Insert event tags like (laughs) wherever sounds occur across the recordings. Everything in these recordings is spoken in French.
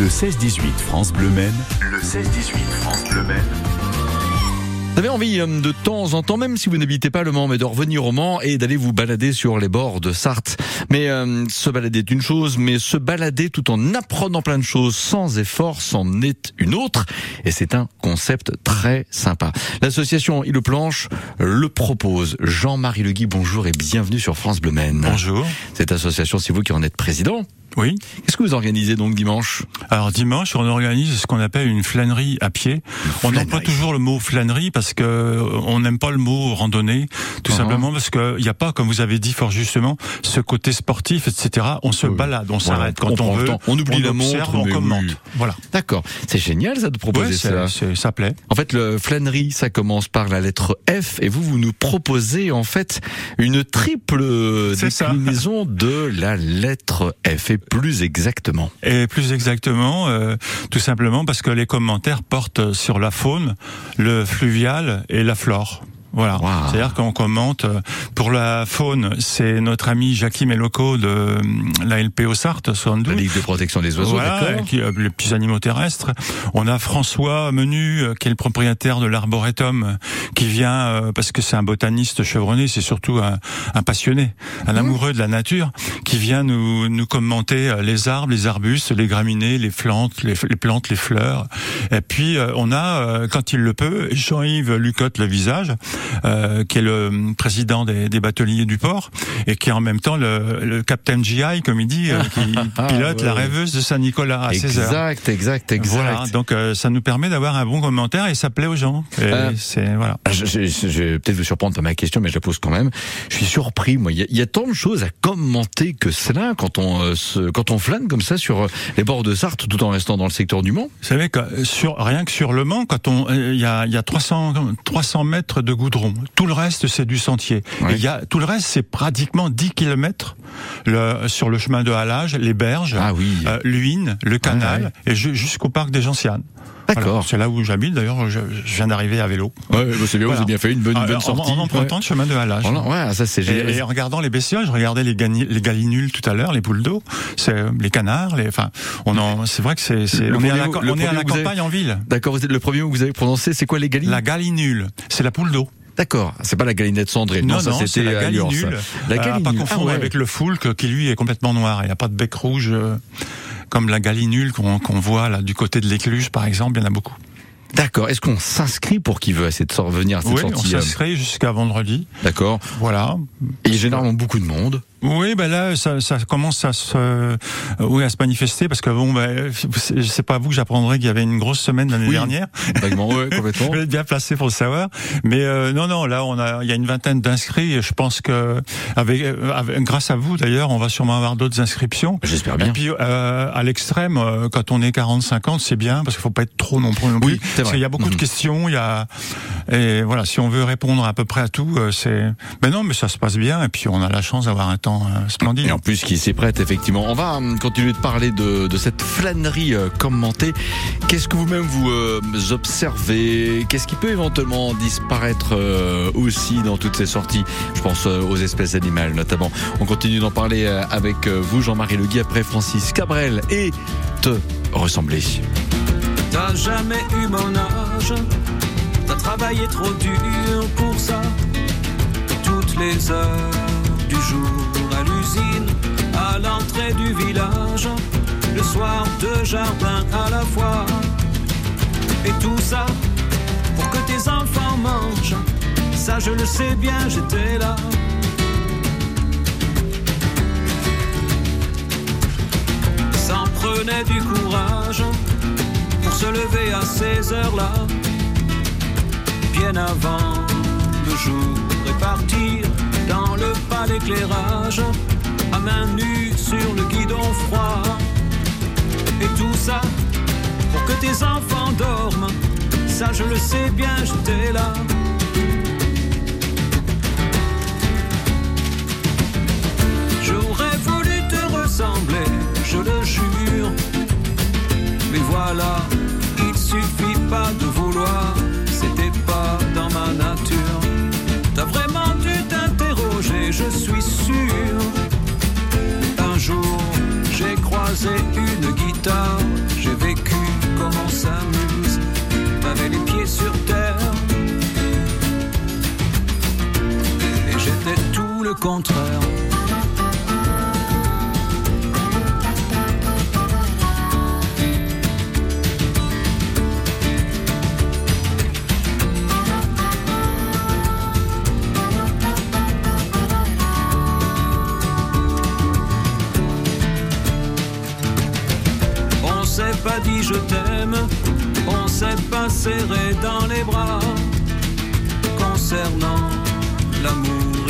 Le 16-18 France Bleu Maine. Le 16-18 France Bleu Maine. Vous avez envie euh, de temps en temps, même si vous n'habitez pas le Mans, mais de revenir au Mans et d'aller vous balader sur les bords de Sarthe. Mais euh, se balader est une chose, mais se balader tout en apprenant plein de choses sans effort c'en est une autre. Et c'est un concept très sympa. L'association Il Planche le propose. Jean-Marie Legui, bonjour et bienvenue sur France Bleu Maine. Bonjour. Cette association, c'est vous qui en êtes président. Oui. Qu'est-ce que vous organisez donc dimanche? Alors dimanche, on organise ce qu'on appelle une flânerie à pied. On emploie toujours le mot flânerie parce que euh, on n'aime pas le mot randonnée, tout uh-huh. simplement parce qu'il n'y a pas, comme vous avez dit fort justement, ce côté sportif, etc. On se balade, on s'arrête quand on, veut. On oublie la montre, on commente. Voilà. D'accord. C'est génial ça de proposer ça. Ça plaît. En fait, le flânerie, ça commence par la lettre F et vous, vous nous proposez en fait une triple déclinaison de la lettre F plus exactement Et plus exactement, euh, tout simplement parce que les commentaires portent sur la faune, le fluvial et la flore. Voilà. C'est-à-dire qu'on commente euh, pour la faune, c'est notre ami Jackie Meloco de euh, la LPO Sarthe, 72. La Ligue de protection des oiseaux, voilà, qui a les petits animaux terrestres. On a François Menu, qui est le propriétaire de l'arboretum, qui vient parce que c'est un botaniste chevronné, c'est surtout un, un, passionné, un mmh. amoureux de la nature, qui vient nous, nous commenter les arbres, les arbustes, les graminées, les plantes, les, les plantes, les fleurs. Et puis on a, quand il le peut, Jean-Yves Lucotte le visage euh, qui est le président des, des, bateliers du port et qui est en même temps le, le captain GI, comme il dit, euh, qui (laughs) ah, pilote la rêveuse de Saint-Nicolas à 16 Exact, exact, exact. Voilà, donc euh, ça nous permet d'avoir un bon commentaire et ça plaît aux gens. c'est voilà. Je, je, je, vais peut-être vous surprendre par ma question, mais je la pose quand même. Je suis surpris, moi. Il y, a, il y a tant de choses à commenter que cela quand on se, quand on flâne comme ça sur les bords de Sarthe, tout en restant dans le secteur du Mans. Vous savez que sur rien que sur le Mans, quand on il y a, il y a 300 300 mètres de goudron tout le reste, c'est du sentier. Il y a, tout le reste, c'est pratiquement 10 kilomètres le, sur le chemin de halage, les berges, ah oui. euh, l'Uine, le canal, et jusqu'au parc des Gentianes. D'accord. c'est là où j'habite. D'ailleurs, je, viens d'arriver à vélo. Ouais, bah, c'est bien. Vous avez bien fait une bonne, une bonne sortie. En, empruntant le chemin de halage. Ouais, ça c'est génial. Et, en regardant les bestioles, je regardais les, les galinules tout à l'heure, les poules d'eau, les canards. Les, enfin, on en, c'est vrai que c'est, on est à la, on est à la campagne en ville. D'accord. Le premier mot que vous avez prononcé, c'est quoi les galinulles La galinule, c'est la poule d'eau. D'accord, c'est pas la galinette cendrée. Non, non, c'était la galinule. La galinule. pas confondre ah avec le foulque qui lui est complètement noir. Il n'y a pas de bec rouge euh, comme la galinule qu'on voit là du côté de l'écluche par exemple. Il y en a beaucoup. D'accord. Est-ce qu'on s'inscrit pour qui veut essayer de revenir à cette oui, sortie on euh s'inscrit jusqu'à vendredi. D'accord. Voilà. Et il y a généralement beaucoup de monde. Oui, ben là, ça, ça, commence à se, euh, oui, à se manifester parce que bon, ben, c'est pas vous que j'apprendrai qu'il y avait une grosse semaine l'année dernière. Vaguement, ouais, (laughs) complètement. vous êtes bien placé pour le savoir. Mais euh, non, non, là, on a, il y a une vingtaine d'inscrits. Et je pense que, avec, avec, grâce à vous d'ailleurs, on va sûrement avoir d'autres inscriptions. J'espère bien. Et puis, euh, à l'extrême, euh, quand on est 40-50, c'est bien parce qu'il faut pas être trop non plus. Non oui, parce qu'il y a beaucoup de mhm. questions. Il y a, et voilà, si on veut répondre à peu près à tout, c'est. Mais non, mais ça se passe bien. Et puis, on a la chance d'avoir un temps splendide. Et en plus, qui s'y prête, effectivement. On va hum, continuer de parler de, de cette flânerie euh, commentée. Qu'est-ce que vous-même vous euh, observez? Qu'est-ce qui peut éventuellement disparaître euh, aussi dans toutes ces sorties? Je pense aux espèces animales, notamment. On continue d'en parler avec vous, Jean-Marie Legui, après Francis Cabrel et te ressembler. T'as jamais eu mon âge, t'as travaillé trop dur pour ça, toutes les heures du jour à l'entrée du village, le soir deux jardins à la fois. Et tout ça pour que tes enfants mangent. Ça je le sais bien, j'étais là. Ça prenait du courage pour se lever à ces heures-là, bien avant le jour et partir dans le pas d'éclairage, à main nue sur le guidon froid. Et tout ça pour que tes enfants dorment, ça je le sais bien, j'étais là. J'aurais voulu te ressembler, je le jure. Mais voilà, contraire. On s'est pas dit je t'aime, on s'est pas serré dans les bras. Concernant l'amour,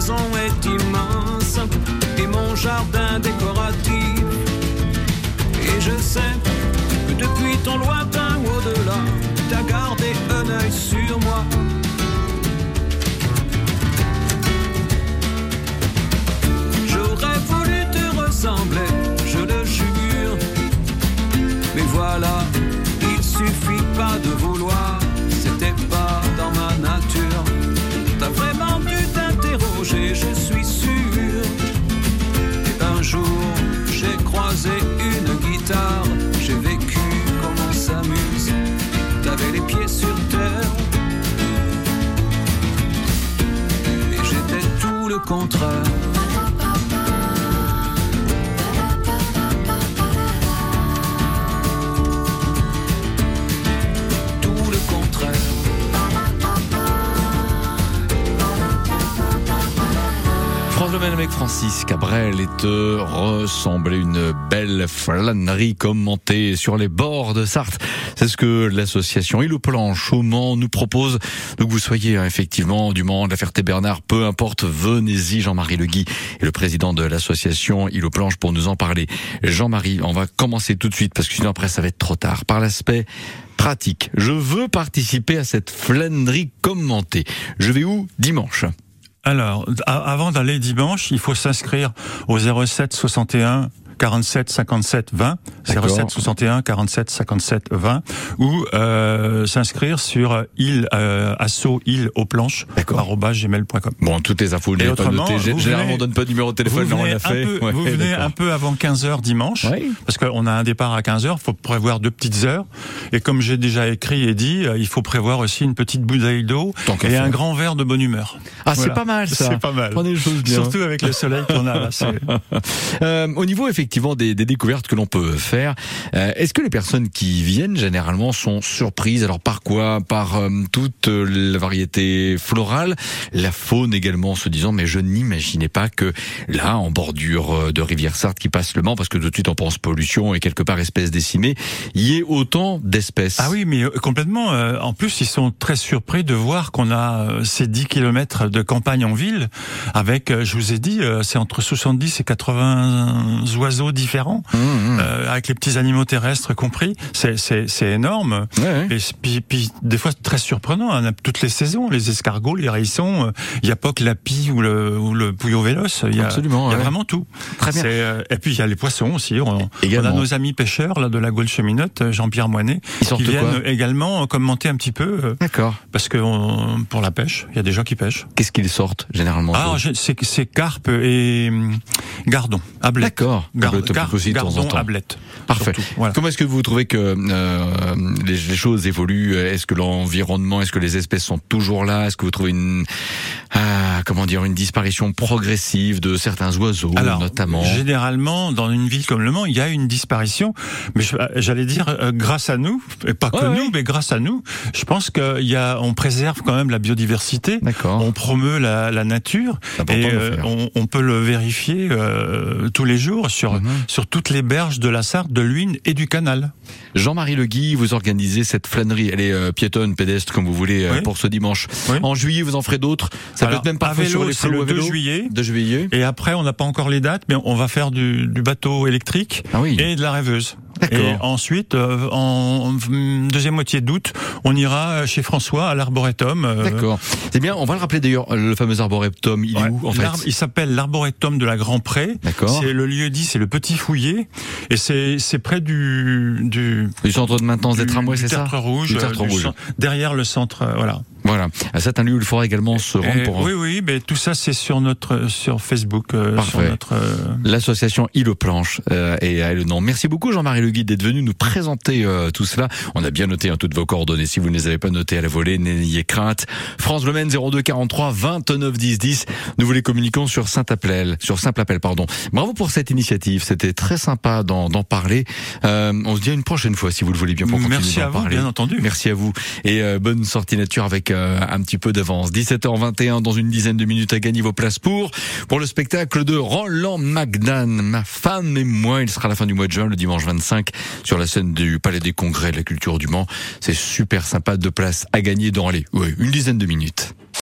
Ma maison est immense et mon jardin décoratif. Et je sais que depuis ton lointain au-delà, t'as gardé un œil sur tout Francis Cabrel et te ressembler une belle flânerie commentée sur les bords de Sarthe. C'est ce que l'association Île aux Planches au Mans nous propose. Donc vous soyez hein, effectivement du Mans, de la Ferté-Bernard, peu importe, venez-y. Jean-Marie Legui est le président de l'association Île aux Planches pour nous en parler. Jean-Marie, on va commencer tout de suite parce que sinon après ça va être trop tard. Par l'aspect pratique, je veux participer à cette flânerie commentée. Je vais où? Dimanche. Alors, avant d'aller dimanche, il faut s'inscrire au 07 61 47 57 20 D'accord. 07 61 47 57 20 ou euh, s'inscrire sur il euh, asso il aux planches gmail.com. Bon, toutes les infos, je n'ai pas Généralement, on donne pas de numéro de téléphone, Vous non, on l'a un fait. peu, Ouais, vous venez un peu avant 15 heures dimanche, Oui. parce qu'on a un départ à 15 heures. Il faut prévoir deux petites heures. Et comme j'ai déjà écrit et dit, euh, il faut prévoir aussi une petite bouteille d'eau et un grand verre de bonne humeur. Ah, c'est pas mal, ça. C'est pas mal. Prenez les choses bien. Surtout avec le soleil qu'on a. Là, (laughs) Euh, au niveau effectivement des, des découvertes que l'on peut faire, euh, est-ce que les personnes qui viennent généralement sont surprises? Alors par quoi? Par euh, toute euh, la variété florale, la faune également, en se disant mais je n'imaginais pas que là, en bordure de rivière Sarthe qui passe le Mans, parce que tout de suite on pense pollution et quelque part espèces décimées, il y ait autant d'espèces. Ah oui, mais complètement. en plus, ils sont très surpris de voir qu'on a ces 10 kilomètres de campagne en ville, avec, je vous ai dit, c'est entre 70 et 80 oiseaux différents, Mmh, mmh. euh, avec les petits animaux terrestres compris. C'est- C'est c'est énorme. Ouais, ouais. Et puis, puis, des fois très surprenant, on a toutes les saisons, les escargots, les hérissons, euh, il n'y a pas que la pie ou le, ou le pouillot véloce, il y a, Absolument, il y a ouais. vraiment tout. Très bien. C'est, euh, et puis il y a les poissons aussi, on, on Également. a nos amis pêcheurs là de la Gaule Cheminote, euh, Jean-Pierre Moinet, qui viennent également commenter un petit peu, euh, D'accord. parce que on- pour la pêche, il y a des gens qui pêchent. Qu'est-ce qu'ils sortent généralement Ah, c'est c'est carpe et hum, gardon, ablette. D'accord. Gar- gar- aussi de temps en temps. Parfait. voilà. Comment est-ce que vous trouvez que euh, les, les choses évoluent? Est-ce que l'environnement, est-ce que les espèces sont toujours là? Est-ce que vous trouvez une ah, comment dire une disparition progressive de certains oiseaux, Alors, notamment généralement, dans une ville comme Le Mans, il y a une disparition, mais je- j'allais dire euh, grâce à nous, et pas que Ouais, nous, ouais. mais grâce à nous. Je pense qu'il y a, on préserve quand même la biodiversité. D'accord. On promeut la, la nature et euh, on, on peut le vérifier euh, tous les jours sur Mhm. sur toutes les berges de la Sarthe, de l'Huine et du canal. Jean-Marie Le Guy, vous organisez cette flânerie. Elle est euh, piétonne, pédestre, comme vous voulez, euh, Oui. pour ce dimanche. Oui. En juillet, vous en ferez d'autres. Ça Alors, peut être même parfois à vélo, c'est le à 2 vélo. juillet. 2 juillet. Et après, on n'a pas encore les dates, mais on va faire du, du bateau électrique Ah oui. et de la rêveuse. Et ensuite, euh, en deuxième moitié d'août, on ira chez François à l'arboretum. euh, D'accord. C'est bien. On va le rappeler d'ailleurs. Le fameux arboretum, il est où en fait Il s'appelle l'arboretum de la Grand Pré. D'accord. C'est le lieu dit, c'est le Petit Fouillé, et c'est c'est près du du Du centre de maintenance des du- tramways, du c'est ça rouge, Du euh, rouge. derrière le centre, voilà. Voilà. Ah, C'est un lieu où il faudra également se rendre Et- pour oui, oui, mais tout ça c'est sur notre sur Facebook, euh, Parfait. sur notre. euh, l'association Île aux Planches euh, et à le nom. Merci beaucoup Jean-Marie Le Guide d'être venu nous présenter euh, tout cela. On a bien noté hein, toutes vos coordonnées. Si vous ne les avez pas notées à la volée, n'ayez crainte. France Le Maine 02 43 29 10 10. Nous vous les communiquons sur Saint-Appel, sur Simple Appel, pardon. Bravo pour cette initiative. C'était très sympa d'en parler. Euh, on se dit à une prochaine fois si vous le voulez bien pour continuer Merci à vous, parler. bien entendu. Merci à vous et euh, bonne sortie nature avec euh, un petit peu d'avance. 17h21 dans une dizaine de minutes à gagner vos places pour pour le spectacle de Roland Magdan, ma femme et moi. Il sera à la fin du mois de juin, le dimanche 25, sur la scène du Palais des Congrès de la Culture du Mans. C'est super sympa, de places à gagner dans les ouais, une dizaine de minutes.